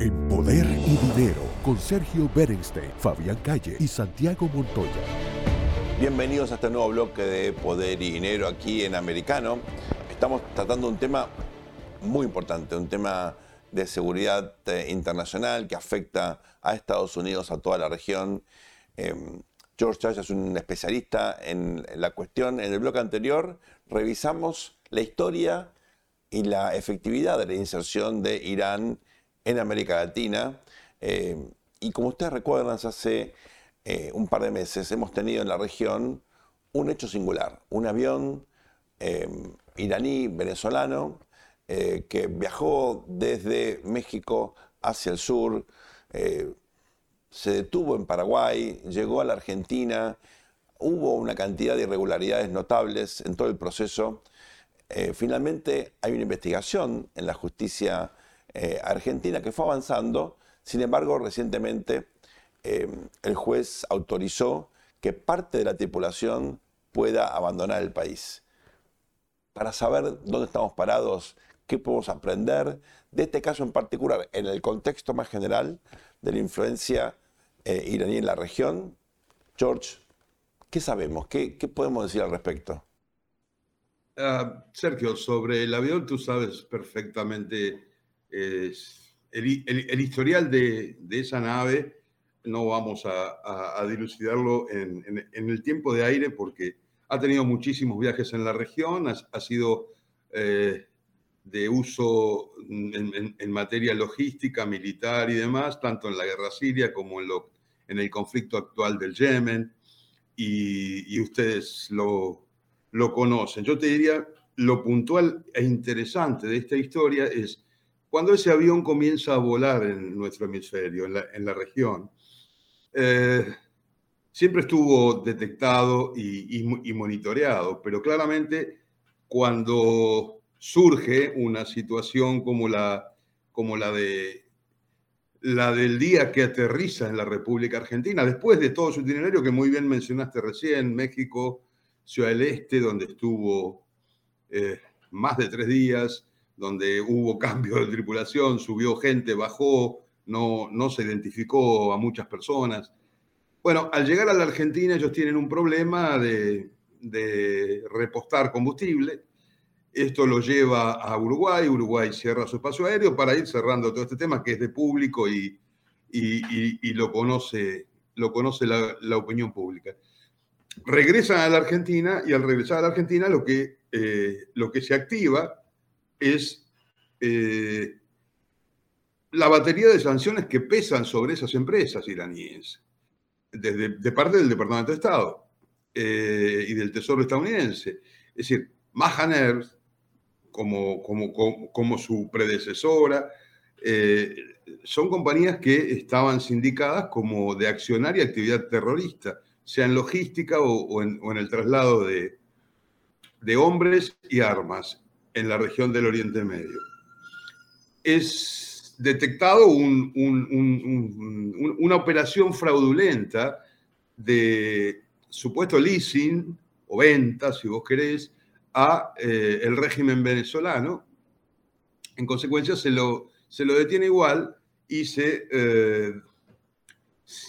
En Poder y Dinero, con Sergio Berenstein, Fabián Calle y Santiago Montoya. Bienvenidos a este nuevo bloque de Poder y Dinero aquí en Americano. Estamos tratando un tema muy importante, un tema de seguridad eh, internacional que afecta a Estados Unidos, a toda la región. Em, George Church es un especialista en la cuestión. En el bloque anterior revisamos la historia y la efectividad de la inserción de Irán en América Latina. Eh, y como ustedes recuerdan, hace eh, un par de meses hemos tenido en la región un hecho singular, un avión eh, iraní venezolano que viajó desde México hacia el sur, se detuvo en Paraguay, llegó a la Argentina, hubo una cantidad de irregularidades notables en todo el proceso. Finalmente hay una investigación en la justicia eh, argentina que fue avanzando, sin embargo recientemente eh, el juez autorizó que parte de la tripulación pueda abandonar el país. Para saber dónde estamos parados, qué podemos aprender de este caso en particular, en el contexto más general de la influencia iraní en la región, George, ¿qué sabemos? ¿Qué podemos decir al respecto? Ah, Sergio, sobre el avión tú sabes perfectamente el, historial de, esa nave. No vamos a, dilucidarlo en, el tiempo de aire porque ha tenido muchísimos viajes en la región, ha, sido eh, de uso en, materia logística, militar y demás, tanto en la guerra siria como en, lo, en el conflicto actual del Yemen. y ustedes lo, lo conocen. Yo te diría, lo puntual e interesante de esta historia es cuando ese avión comienza a volar en nuestro hemisferio, en la, región, eh, siempre estuvo detectado y, monitoreado, pero claramente cuando surge una situación como la, como la de la del día que aterriza en la República Argentina, después de todo su itinerario que muy bien mencionaste recién, México, Ciudad del Este, donde estuvo eh, más de tres días, donde hubo cambio de tripulación, subió gente, bajó, no, no se identificó a muchas personas. Bueno, al llegar a la Argentina ellos tienen un problema de, repostar combustible. Esto lo lleva a Uruguay, Uruguay cierra su espacio aéreo para ir cerrando todo este tema que es de público y, y, lo conoce, lo conoce la opinión pública regresan a la Argentina y al regresar a la Argentina lo que, eh, lo que se activa es eh, la batería de sanciones que pesan sobre esas empresas iraníes, desde, de parte del Departamento de Estado eh, y del Tesoro estadounidense. Es decir, Mahaner, como, como, como, como su predecesora, son compañías que estaban sindicadas como de accionar y actividad terrorista sea en logística o, en, el traslado de, hombres y armas en la región del Oriente Medio. Es detectado una operación fraudulenta de supuesto leasing o venta, si vos querés, a eh, el régimen venezolano. En consecuencia, se lo, se lo detiene igual y se eh,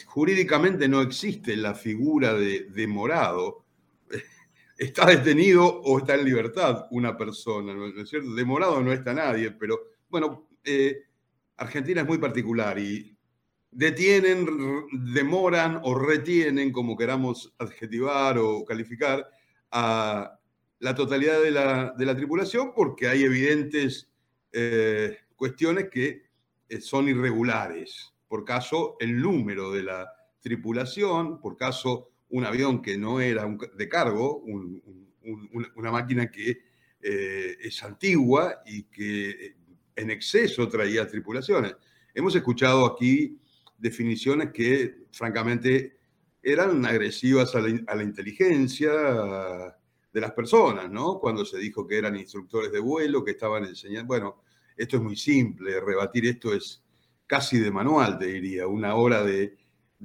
jurídicamente no existe la figura de demorado. Está detenido o está en libertad una persona, ¿no es cierto? Demorado no está nadie, pero bueno, eh, Argentina es muy particular y detienen, demoran o retienen, como queramos adjetivar o calificar, a la totalidad de la, tripulación porque hay evidentes eh, cuestiones que eh, son irregulares por caso el número de la tripulación, por caso un avión que no era de cargo, una máquina que eh, es antigua y que en exceso traía tripulaciones. Hemos escuchado aquí definiciones que francamente eran agresivas a la, a la inteligencia de las personas, ¿no? Cuando se dijo que eran instructores de vuelo, que estaban enseñando, bueno, esto es muy simple, rebatir esto es casi de manual, te diría. Una hora de,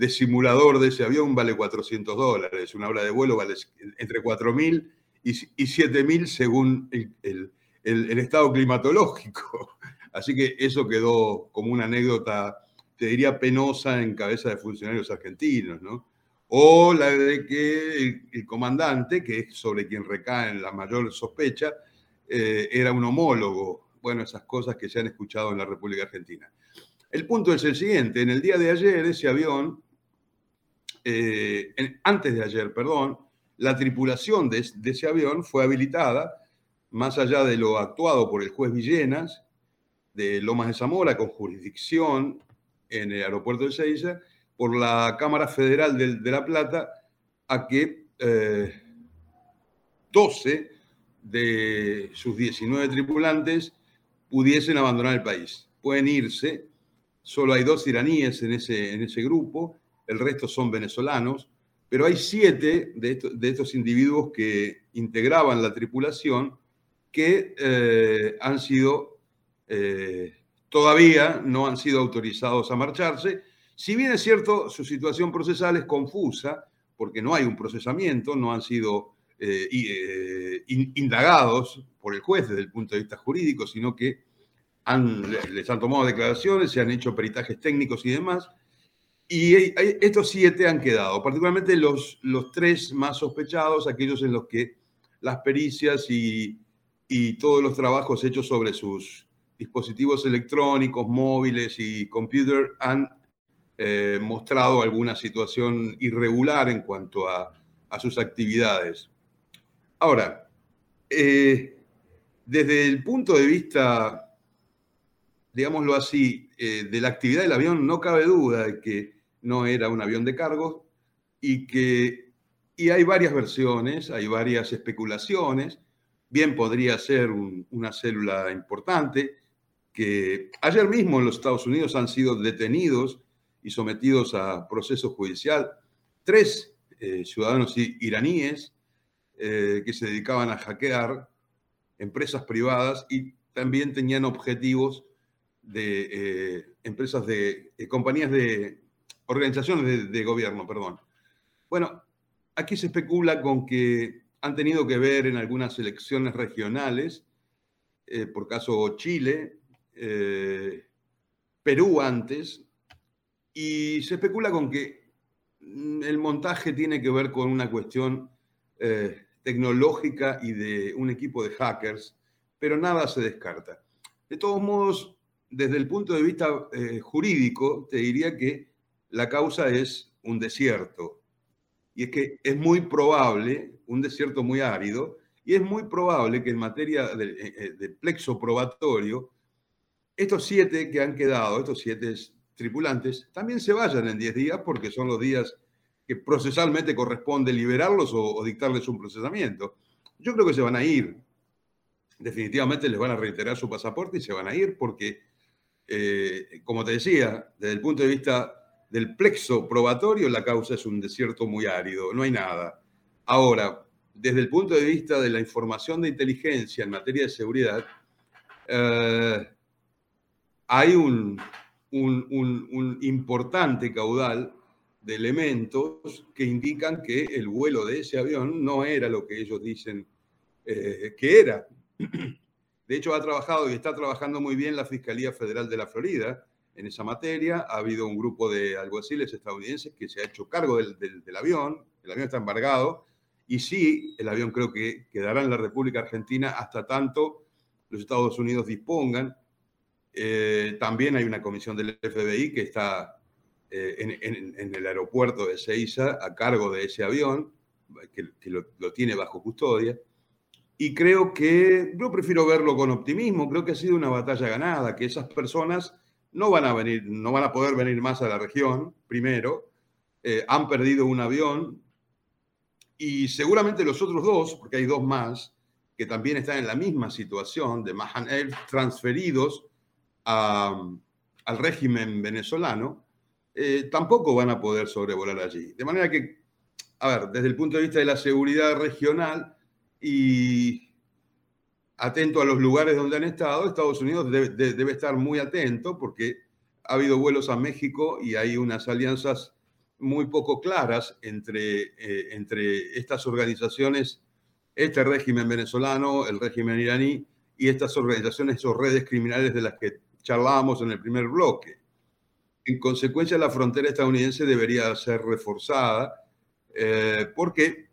simulador de ese avión vale 400 dólares, una hora de vuelo vale entre 4.000 y, y 7.000 según el, estado climatológico. Así que eso quedó como una anécdota, te diría, penosa en cabeza de funcionarios argentinos, ¿no? O la de que el, comandante, que es sobre quien recae la mayor sospecha, eh, era un homólogo. Bueno, esas cosas que se han escuchado en la República Argentina. El punto es el siguiente, en el día de ayer ese avión, eh, antes de ayer, perdón, la tripulación de, ese avión fue habilitada, más allá de lo actuado por el juez Villenas, de Lomas de Zamora, con jurisdicción en el aeropuerto de Seiza, por la Cámara Federal de, La Plata, a que 12 eh, de sus 19 tripulantes pudiesen abandonar el país. Pueden irse, solo hay dos iraníes en ese, en ese grupo, el resto son venezolanos, pero hay siete de, de estos individuos que integraban la tripulación que eh, han sido eh, todavía no han sido autorizados a marcharse. Si bien es cierto, su situación procesal es confusa, porque no hay un procesamiento, no han sido eh, indagados por el juez desde el punto de vista jurídico, sino que les han tomado declaraciones, se han hecho peritajes técnicos y demás. Y estos siete han quedado, particularmente los, los tres más sospechados, aquellos en los que las pericias y, y todos los trabajos hechos sobre sus dispositivos electrónicos, móviles y computer han eh, mostrado alguna situación irregular en cuanto a, sus actividades. Ahora, eh, desde el punto de vista, digámoslo así, eh, de la actividad del avión, no cabe duda de que no era un avión de cargo y que y hay varias versiones, hay varias especulaciones. Bien podría ser una célula importante, que ayer mismo en los Estados Unidos han sido detenidos y sometidos a proceso judicial tres eh, ciudadanos iraníes eh, que se dedicaban a hackear empresas privadas y también tenían objetivos de eh, empresas de compañías de organizaciones de, gobierno, perdón. Bueno, aquí se especula con que han tenido que ver en algunas elecciones regionales, por caso Chile, eh, Perú antes, y se especula con que mm, el montaje tiene que ver con una cuestión eh, tecnológica y de un equipo de hackers, pero nada se descarta. De todos modos, desde el punto de vista eh, jurídico, te diría que la causa es un desierto. Y es que es muy probable, un desierto muy árido, y es muy probable que en materia de plexo probatorio estos siete que han quedado, estos siete tripulantes, también se vayan en 10 días porque son los días que procesalmente corresponde liberarlos o, dictarles un procesamiento. Yo creo que se van a ir. Definitivamente les van a reiterar su pasaporte y se van a ir porque, eh, como te decía, desde el punto de vista del plexo probatorio, la causa es un desierto muy árido, no hay nada. Ahora, desde el punto de vista de la información de inteligencia en materia de seguridad, eh, hay un, importante caudal de elementos que indican que el vuelo de ese avión no era lo que ellos dicen eh, que era. De hecho, ha trabajado y está trabajando muy bien la Fiscalía Federal de la Florida en esa materia. Ha habido un grupo de alguaciles estadounidenses que se ha hecho cargo del, del avión. El avión está embargado. Y sí, el avión creo que quedará en la República Argentina hasta tanto los Estados Unidos dispongan eh, también hay una comisión del FBI que está eh, en, el aeropuerto de Seiza a cargo de ese avión, que, lo, tiene bajo custodia. Y creo que yo prefiero verlo con optimismo, creo que ha sido una batalla ganada, que esas personas no van a venir, no van a poder venir más a la región, primero, eh, han perdido un avión y seguramente los otros dos, porque hay dos más, que también están en la misma situación de Mahan transferidos al régimen venezolano, eh, tampoco van a poder sobrevolar allí. De manera que, a ver, desde el punto de vista de la seguridad regional y atento a los lugares donde han estado, Estados Unidos debe, estar muy atento porque ha habido vuelos a México y hay unas alianzas muy poco claras entre, eh, entre estas organizaciones, este régimen venezolano, el régimen iraní y estas organizaciones o redes criminales de las que charlábamos en el primer bloque. En consecuencia, la frontera estadounidense debería ser reforzada eh, porque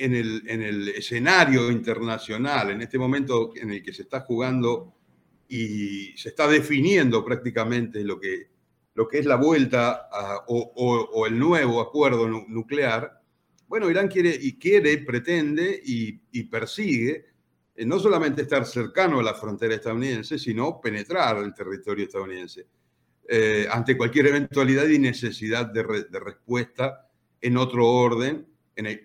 en el, en el escenario internacional, en este momento en el que se está jugando y se está definiendo prácticamente lo que, lo que es la vuelta o, el nuevo acuerdo nuclear, bueno, Irán quiere y quiere, pretende y, persigue eh, no solamente estar cercano a la frontera estadounidense, sino penetrar el territorio estadounidense eh, ante cualquier eventualidad y necesidad de, respuesta en otro orden,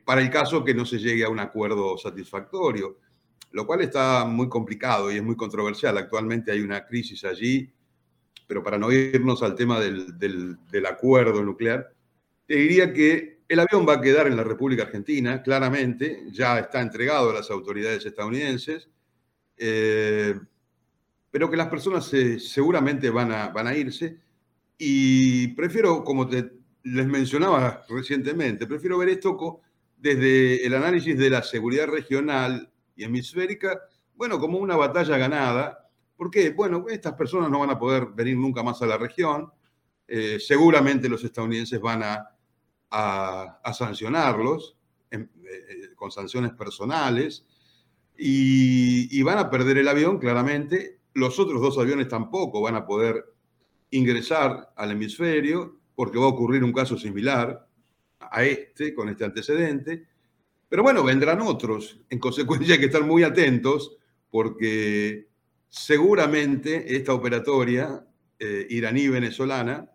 para el caso que no se llegue a un acuerdo satisfactorio lo cual está muy complicado y es muy controversial. Actualmente hay una crisis allí, pero para no irnos al tema del, acuerdo nuclear, te diría que el avión va a quedar en la República Argentina, claramente, ya está entregado a las autoridades estadounidenses, eh, pero que las personas seguramente van a, van a irse y prefiero, como te, les mencionaba recientemente, prefiero ver esto desde el análisis de la seguridad regional y hemisférica, bueno, como una batalla ganada. ¿Por qué? Bueno, estas personas no van a poder venir nunca más a la región. Eh, seguramente los estadounidenses van a, sancionarlos eh, con sanciones personales y van a perder el avión, claramente. Los otros dos aviones tampoco van a poder ingresar al hemisferio porque va a ocurrir un caso similar a este, con este antecedente. Pero bueno, vendrán otros. En consecuencia hay que estar muy atentos porque seguramente esta operatoria eh, iraní-venezolana,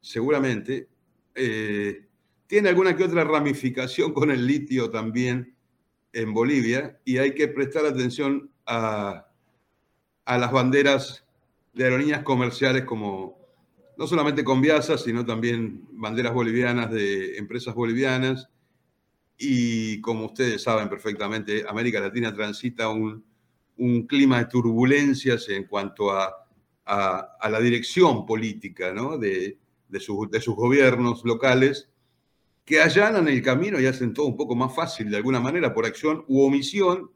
seguramente, eh, tiene alguna que otra ramificación con el litio también en Bolivia y hay que prestar atención a, a las banderas de aerolíneas comerciales como no solamente con Viasa, sino también banderas bolivianas de empresas bolivianas. Y como ustedes saben perfectamente, América Latina transita un, clima de turbulencias en cuanto a, la dirección política de, de, sus gobiernos locales, que allanan el camino y hacen todo un poco más fácil de alguna manera por acción u omisión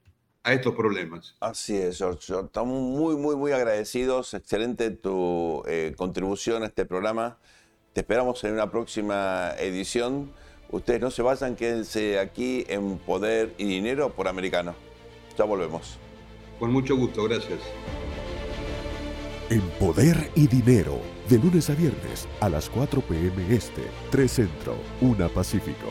a estos problemas. Así es, George. Estamos muy, muy, muy agradecidos. Excelente tu eh, contribución a este programa. Te esperamos en una próxima edición. Ustedes no se vayan, quédense aquí en Poder y Dinero por Americano. Ya volvemos. Con mucho gusto, gracias. En Poder y Dinero, de lunes a viernes a las 4 p.m. Este, 3 Centro, 1 Pacífico.